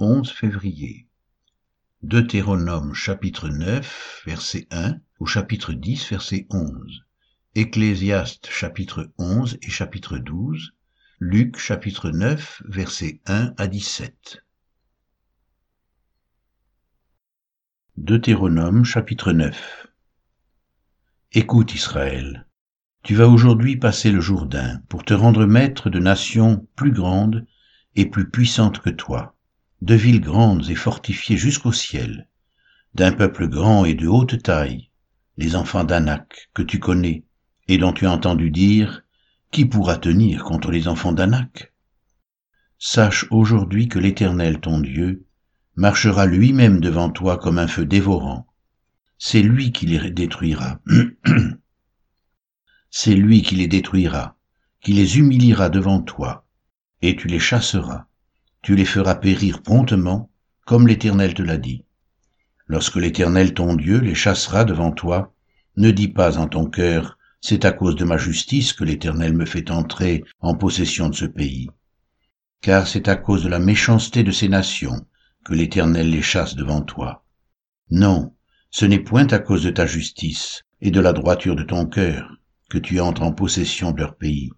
11 février. Deutéronome chapitre 9 verset 1 au chapitre 10 verset 11. Ecclésiaste chapitre 11 et chapitre 12. Luc chapitre 9 verset 1 à 17. Deutéronome chapitre 9 Écoute Israël, tu vas aujourd'hui passer le Jourdain pour te rendre maître de nations plus grandes et plus puissantes que toi de villes grandes et fortifiées jusqu'au ciel, d'un peuple grand et de haute taille, les enfants d'Anak, que tu connais, et dont tu as entendu dire, Qui pourra tenir contre les enfants d'Anak? Sache aujourd'hui que l'Éternel ton Dieu marchera lui-même devant toi comme un feu dévorant. C'est lui qui les détruira. C'est lui qui les détruira, qui les humiliera devant toi, et tu les chasseras tu les feras périr promptement, comme l'Éternel te l'a dit. Lorsque l'Éternel ton Dieu les chassera devant toi, ne dis pas en ton cœur, c'est à cause de ma justice que l'Éternel me fait entrer en possession de ce pays. Car c'est à cause de la méchanceté de ces nations que l'Éternel les chasse devant toi. Non, ce n'est point à cause de ta justice et de la droiture de ton cœur que tu entres en possession de leur pays,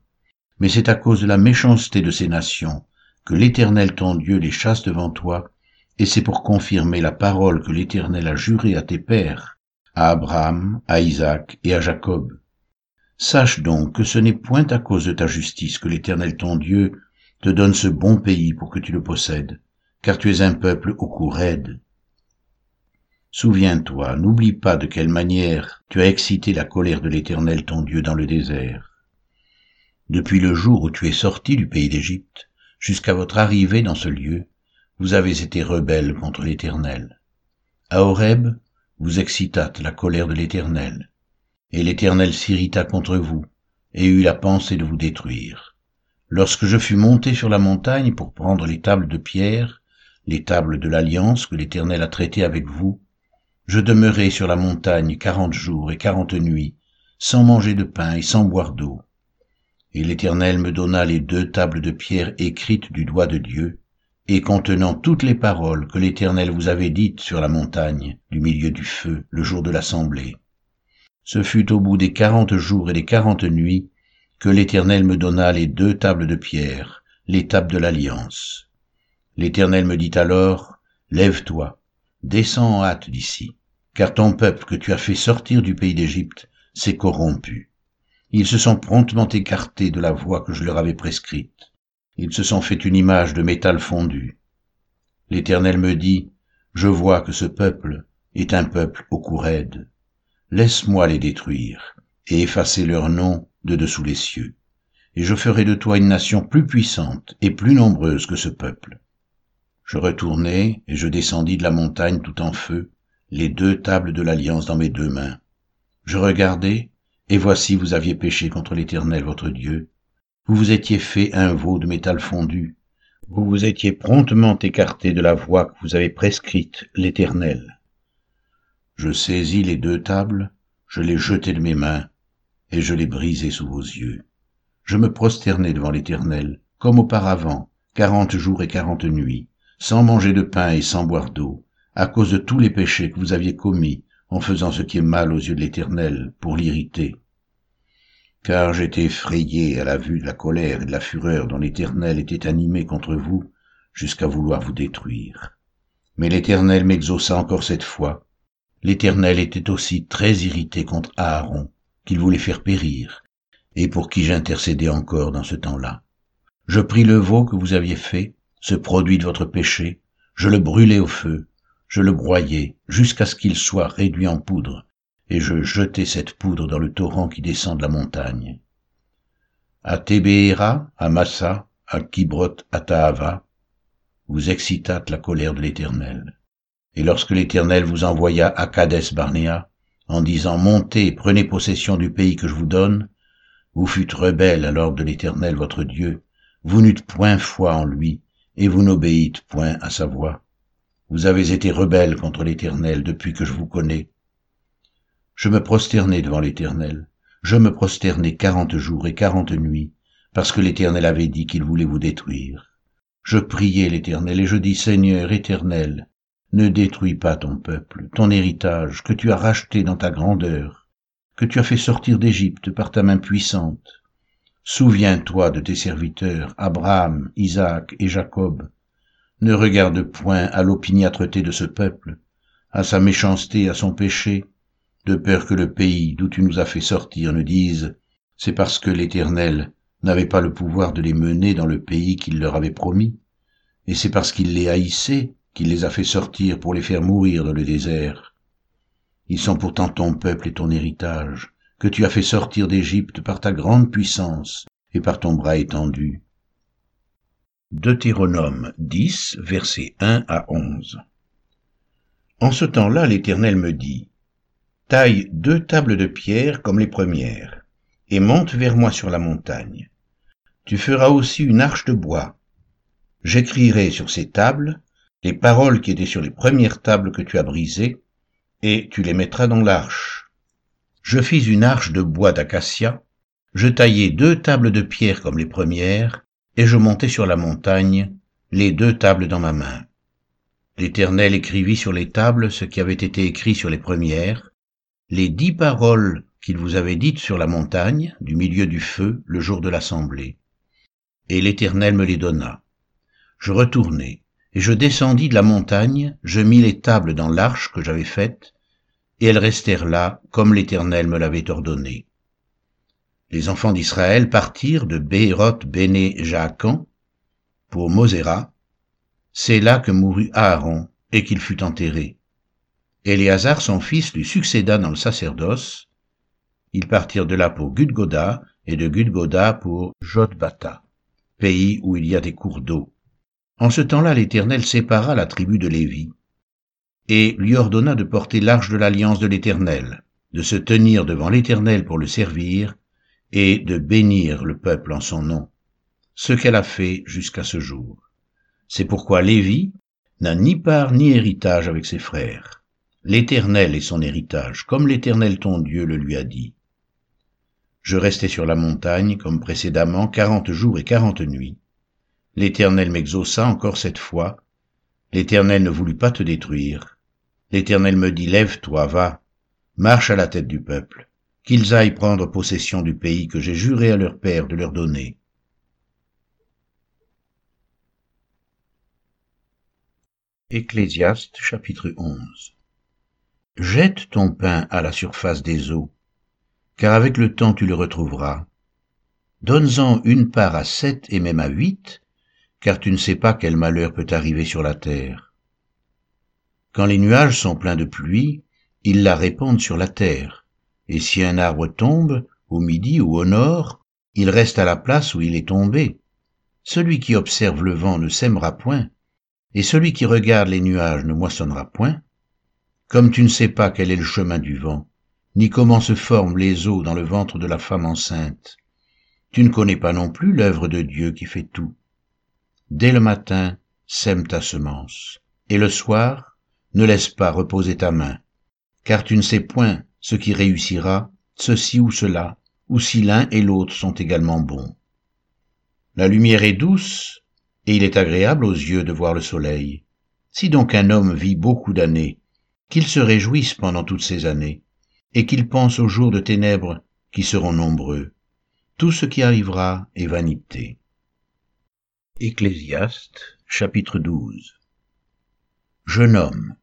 mais c'est à cause de la méchanceté de ces nations que l'Éternel ton Dieu les chasse devant toi, et c'est pour confirmer la parole que l'Éternel a jurée à tes pères, à Abraham, à Isaac et à Jacob. Sache donc que ce n'est point à cause de ta justice que l'Éternel ton Dieu te donne ce bon pays pour que tu le possèdes, car tu es un peuple au cou raide. Souviens-toi, n'oublie pas de quelle manière tu as excité la colère de l'Éternel ton Dieu dans le désert. Depuis le jour où tu es sorti du pays d'Égypte, jusqu'à votre arrivée dans ce lieu, vous avez été rebelles contre l'Éternel. À Horeb, vous excitâtes la colère de l'Éternel, et l'Éternel s'irrita contre vous, et eut la pensée de vous détruire. Lorsque je fus monté sur la montagne pour prendre les tables de pierre, les tables de l'alliance que l'Éternel a traitées avec vous, je demeurai sur la montagne quarante jours et quarante nuits, sans manger de pain et sans boire d'eau. Et l'Éternel me donna les deux tables de pierre écrites du doigt de Dieu, et contenant toutes les paroles que l'Éternel vous avait dites sur la montagne, du milieu du feu, le jour de l'assemblée. Ce fut au bout des quarante jours et des quarante nuits que l'Éternel me donna les deux tables de pierre, les tables de l'alliance. L'Éternel me dit alors, Lève-toi, descends en hâte d'ici, car ton peuple que tu as fait sortir du pays d'Égypte s'est corrompu. Ils se sont promptement écartés de la voie que je leur avais prescrite. Ils se sont fait une image de métal fondu. L'Éternel me dit, Je vois que ce peuple est un peuple au cou raide. Laisse-moi les détruire et effacer leur nom de dessous les cieux, et je ferai de toi une nation plus puissante et plus nombreuse que ce peuple. Je retournai et je descendis de la montagne tout en feu, les deux tables de l'alliance dans mes deux mains. Je regardai, et voici vous aviez péché contre l'Éternel votre Dieu. Vous vous étiez fait un veau de métal fondu. Vous vous étiez promptement écarté de la voie que vous avez prescrite, l'Éternel. Je saisis les deux tables, je les jetai de mes mains, et je les brisai sous vos yeux. Je me prosternai devant l'Éternel, comme auparavant, quarante jours et quarante nuits, sans manger de pain et sans boire d'eau, à cause de tous les péchés que vous aviez commis en faisant ce qui est mal aux yeux de l'Éternel, pour l'irriter. Car j'étais effrayé à la vue de la colère et de la fureur dont l'Éternel était animé contre vous, jusqu'à vouloir vous détruire. Mais l'Éternel m'exauça encore cette fois. L'Éternel était aussi très irrité contre Aaron, qu'il voulait faire périr, et pour qui j'intercédais encore dans ce temps-là. Je pris le veau que vous aviez fait, ce produit de votre péché, je le brûlai au feu, je le broyai jusqu'à ce qu'il soit réduit en poudre, et je jetai cette poudre dans le torrent qui descend de la montagne. À Tébéhéra, à Massa, à Kibrot, à Tahava, vous excitâtes la colère de l'Éternel. Et lorsque l'Éternel vous envoya à Kadès Barnéa, en disant Montez, prenez possession du pays que je vous donne, vous fûtes rebelles à l'ordre de l'Éternel votre Dieu, vous n'eûtes point foi en lui, et vous n'obéîtes point à sa voix. Vous avez été rebelles contre l'Éternel depuis que je vous connais. Je me prosternai devant l'Éternel. Je me prosternai quarante jours et quarante nuits, parce que l'Éternel avait dit qu'il voulait vous détruire. Je priais l'Éternel et je dis, Seigneur éternel, ne détruis pas ton peuple, ton héritage, que tu as racheté dans ta grandeur, que tu as fait sortir d'Égypte par ta main puissante. Souviens-toi de tes serviteurs, Abraham, Isaac et Jacob. Ne regarde point à l'opiniâtreté de ce peuple, à sa méchanceté, à son péché, de peur que le pays d'où tu nous as fait sortir ne dise, c'est parce que l'Éternel n'avait pas le pouvoir de les mener dans le pays qu'il leur avait promis, et c'est parce qu'il les haïssait qu'il les a fait sortir pour les faire mourir dans le désert. Ils sont pourtant ton peuple et ton héritage, que tu as fait sortir d'Égypte par ta grande puissance et par ton bras étendu. Deutéronome 10, versets 1 à 11. En ce temps-là, l'Éternel me dit, Taille deux tables de pierre comme les premières, et monte vers moi sur la montagne. Tu feras aussi une arche de bois. J'écrirai sur ces tables les paroles qui étaient sur les premières tables que tu as brisées, et tu les mettras dans l'arche. Je fis une arche de bois d'acacia, je taillai deux tables de pierre comme les premières, et je montai sur la montagne, les deux tables dans ma main. L'Éternel écrivit sur les tables ce qui avait été écrit sur les premières, les dix paroles qu'il vous avait dites sur la montagne, du milieu du feu, le jour de l'assemblée. Et l'Éternel me les donna. Je retournai, et je descendis de la montagne, je mis les tables dans l'arche que j'avais faite, et elles restèrent là, comme l'Éternel me l'avait ordonné. Les enfants d'Israël partirent de Béhéroth Béné Jaacan pour Moséra. C'est là que mourut Aaron et qu'il fut enterré. Éléazar, son fils, lui succéda dans le sacerdoce, ils partirent de là pour Gudgoda et de Gudgoda pour Jotbata, pays où il y a des cours d'eau. En ce temps-là, l'Éternel sépara la tribu de Lévi et lui ordonna de porter l'arche de l'alliance de l'Éternel, de se tenir devant l'Éternel pour le servir et de bénir le peuple en son nom, ce qu'elle a fait jusqu'à ce jour. C'est pourquoi Lévi n'a ni part ni héritage avec ses frères. L'Éternel est son héritage, comme l'Éternel ton Dieu le lui a dit. Je restai sur la montagne, comme précédemment, quarante jours et quarante nuits. L'Éternel m'exauça encore cette fois. L'Éternel ne voulut pas te détruire. L'Éternel me dit, Lève-toi, va, marche à la tête du peuple, qu'ils aillent prendre possession du pays que j'ai juré à leur père de leur donner. Ecclésiaste chapitre 11 Jette ton pain à la surface des eaux, car avec le temps tu le retrouveras. Donne-en une part à sept et même à huit, car tu ne sais pas quel malheur peut arriver sur la terre. Quand les nuages sont pleins de pluie, ils la répandent sur la terre, et si un arbre tombe, au midi ou au nord, il reste à la place où il est tombé. Celui qui observe le vent ne sèmera point, et celui qui regarde les nuages ne moissonnera point. Comme tu ne sais pas quel est le chemin du vent, ni comment se forment les eaux dans le ventre de la femme enceinte. Tu ne connais pas non plus l'œuvre de Dieu qui fait tout. Dès le matin, sème ta semence, et le soir, ne laisse pas reposer ta main, car tu ne sais point ce qui réussira, ceci ou cela, ou si l'un et l'autre sont également bons. La lumière est douce, et il est agréable aux yeux de voir le soleil. Si donc un homme vit beaucoup d'années, qu'il se réjouisse pendant toutes ces années, et qu'il pense aux jours de ténèbres qui seront nombreux. Tout ce qui arrivera est vanité. Ecclésiaste chapitre 12 Jeune homme,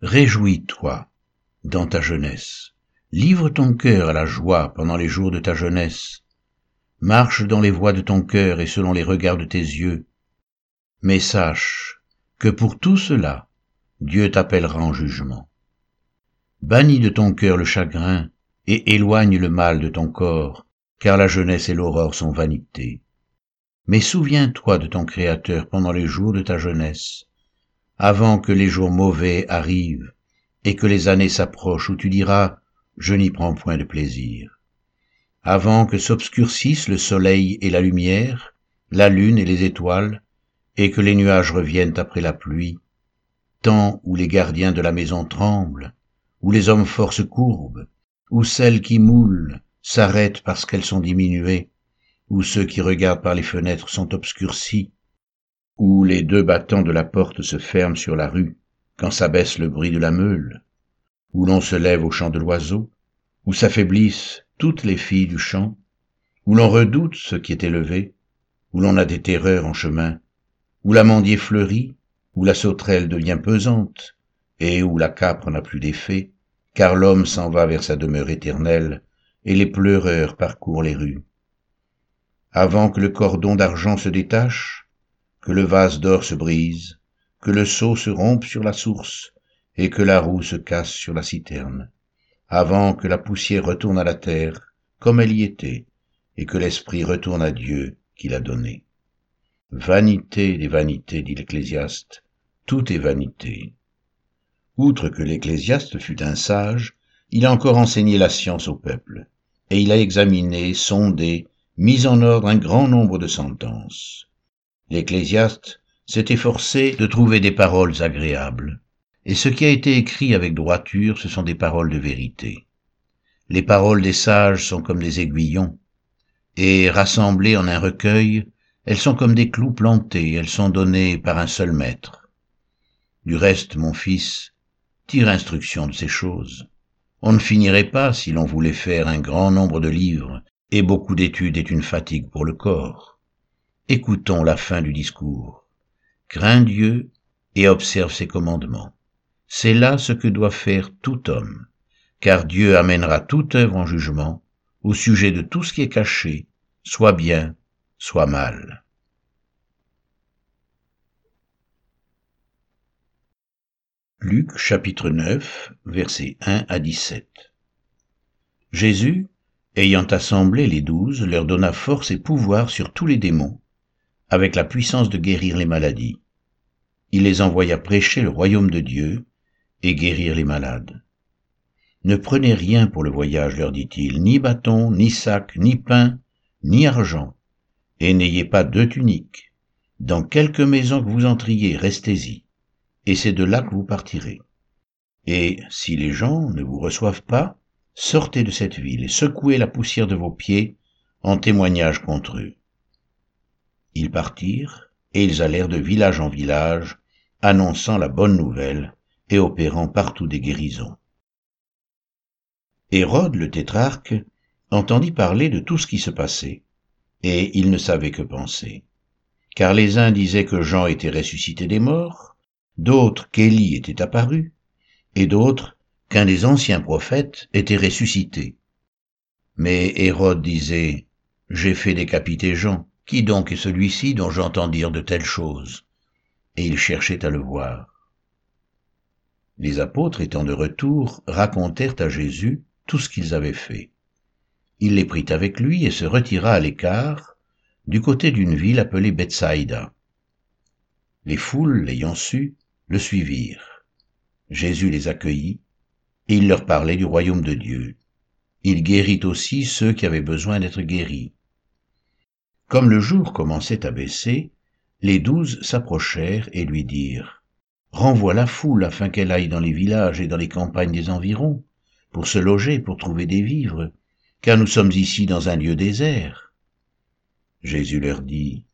réjouis-toi dans ta jeunesse, livre ton cœur à la joie pendant les jours de ta jeunesse, marche dans les voies de ton cœur et selon les regards de tes yeux, mais sache que pour tout cela, Dieu t'appellera en jugement. Bannis de ton cœur le chagrin, et éloigne le mal de ton corps, car la jeunesse et l'aurore sont vanité. Mais souviens-toi de ton Créateur pendant les jours de ta jeunesse, avant que les jours mauvais arrivent, et que les années s'approchent où tu diras, je n'y prends point de plaisir. Avant que s'obscurcissent le soleil et la lumière, la lune et les étoiles, et que les nuages reviennent après la pluie, temps où les gardiens de la maison tremblent, où les hommes forts se courbent, où celles qui moulent s'arrêtent parce qu'elles sont diminuées, où ceux qui regardent par les fenêtres sont obscurcis, où les deux battants de la porte se ferment sur la rue, quand s'abaisse le bruit de la meule, où l'on se lève au chant de l'oiseau, où s'affaiblissent toutes les filles du champ, où l'on redoute ce qui est élevé, où l'on a des terreurs en chemin, où l'amandier fleurit, où la sauterelle devient pesante, et où la capre n'a plus d'effet, car l'homme s'en va vers sa demeure éternelle, et les pleureurs parcourent les rues. Avant que le cordon d'argent se détache, que le vase d'or se brise, que le seau se rompe sur la source, et que la roue se casse sur la citerne, avant que la poussière retourne à la terre, comme elle y était, et que l'esprit retourne à Dieu qui l'a donné. Vanité des vanités, dit l'Ecclésiaste, tout est vanité. Outre que l'Ecclésiaste fut un sage, il a encore enseigné la science au peuple, et il a examiné, sondé, mis en ordre un grand nombre de sentences. L'Ecclésiaste s'est efforcé de trouver des paroles agréables, et ce qui a été écrit avec droiture, ce sont des paroles de vérité. Les paroles des sages sont comme des aiguillons, et rassemblées en un recueil, elles sont comme des clous plantés, elles sont données par un seul maître. Du reste, mon fils, tire instruction de ces choses. On ne finirait pas si l'on voulait faire un grand nombre de livres, et beaucoup d'études est une fatigue pour le corps. Écoutons la fin du discours. Crains Dieu et observe ses commandements. C'est là ce que doit faire tout homme, car Dieu amènera toute œuvre en jugement au sujet de tout ce qui est caché, soit bien, soit mal. Luc chapitre 9 versets 1 à 17 Jésus, ayant assemblé les douze, leur donna force et pouvoir sur tous les démons, avec la puissance de guérir les maladies. Il les envoya prêcher le royaume de Dieu et guérir les malades. Ne prenez rien pour le voyage, leur dit-il, ni bâton, ni sac, ni pain, ni argent, et n'ayez pas deux tuniques. Dans quelque maison que vous entriez, restez-y, et c'est de là que vous partirez. Et si les gens ne vous reçoivent pas, sortez de cette ville et secouez la poussière de vos pieds en témoignage contre eux. Ils partirent, et ils allèrent de village en village, annonçant la bonne nouvelle et opérant partout des guérisons. Hérode le tétrarque entendit parler de tout ce qui se passait, et il ne savait que penser. Car les uns disaient que Jean était ressuscité des morts, d'autres qu'Élie était apparu, et d'autres qu'un des anciens prophètes était ressuscité. Mais Hérode disait, J'ai fait décapiter Jean, qui donc est celui-ci dont j'entends dire de telles choses? Et il cherchait à le voir. Les apôtres étant de retour racontèrent à Jésus tout ce qu'ils avaient fait. Il les prit avec lui et se retira à l'écart, du côté d'une ville appelée Bethsaïda. Les foules, l'ayant su, le suivirent. Jésus les accueillit, et il leur parlait du royaume de Dieu. Il guérit aussi ceux qui avaient besoin d'être guéris. Comme le jour commençait à baisser, les douze s'approchèrent et lui dirent, Renvoie la foule afin qu'elle aille dans les villages et dans les campagnes des environs, pour se loger, pour trouver des vivres, car nous sommes ici dans un lieu désert. Jésus leur dit,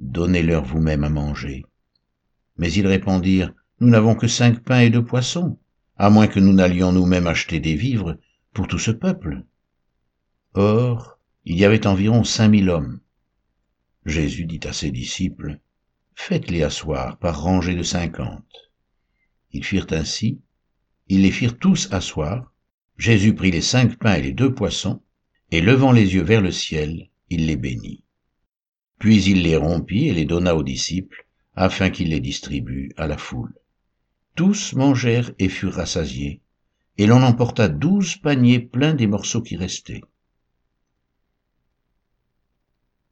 Donnez-leur vous-même à manger. Mais ils répondirent, Nous n'avons que cinq pains et deux poissons, à moins que nous n'allions nous-mêmes acheter des vivres pour tout ce peuple. Or, il y avait environ cinq mille hommes. Jésus dit à ses disciples, Faites-les asseoir par rangées de cinquante. Ils firent ainsi, ils les firent tous asseoir, Jésus prit les cinq pains et les deux poissons, et levant les yeux vers le ciel, il les bénit. Puis il les rompit et les donna aux disciples, afin qu'ils les distribuent à la foule. Tous mangèrent et furent rassasiés, et l'on emporta douze paniers pleins des morceaux qui restaient.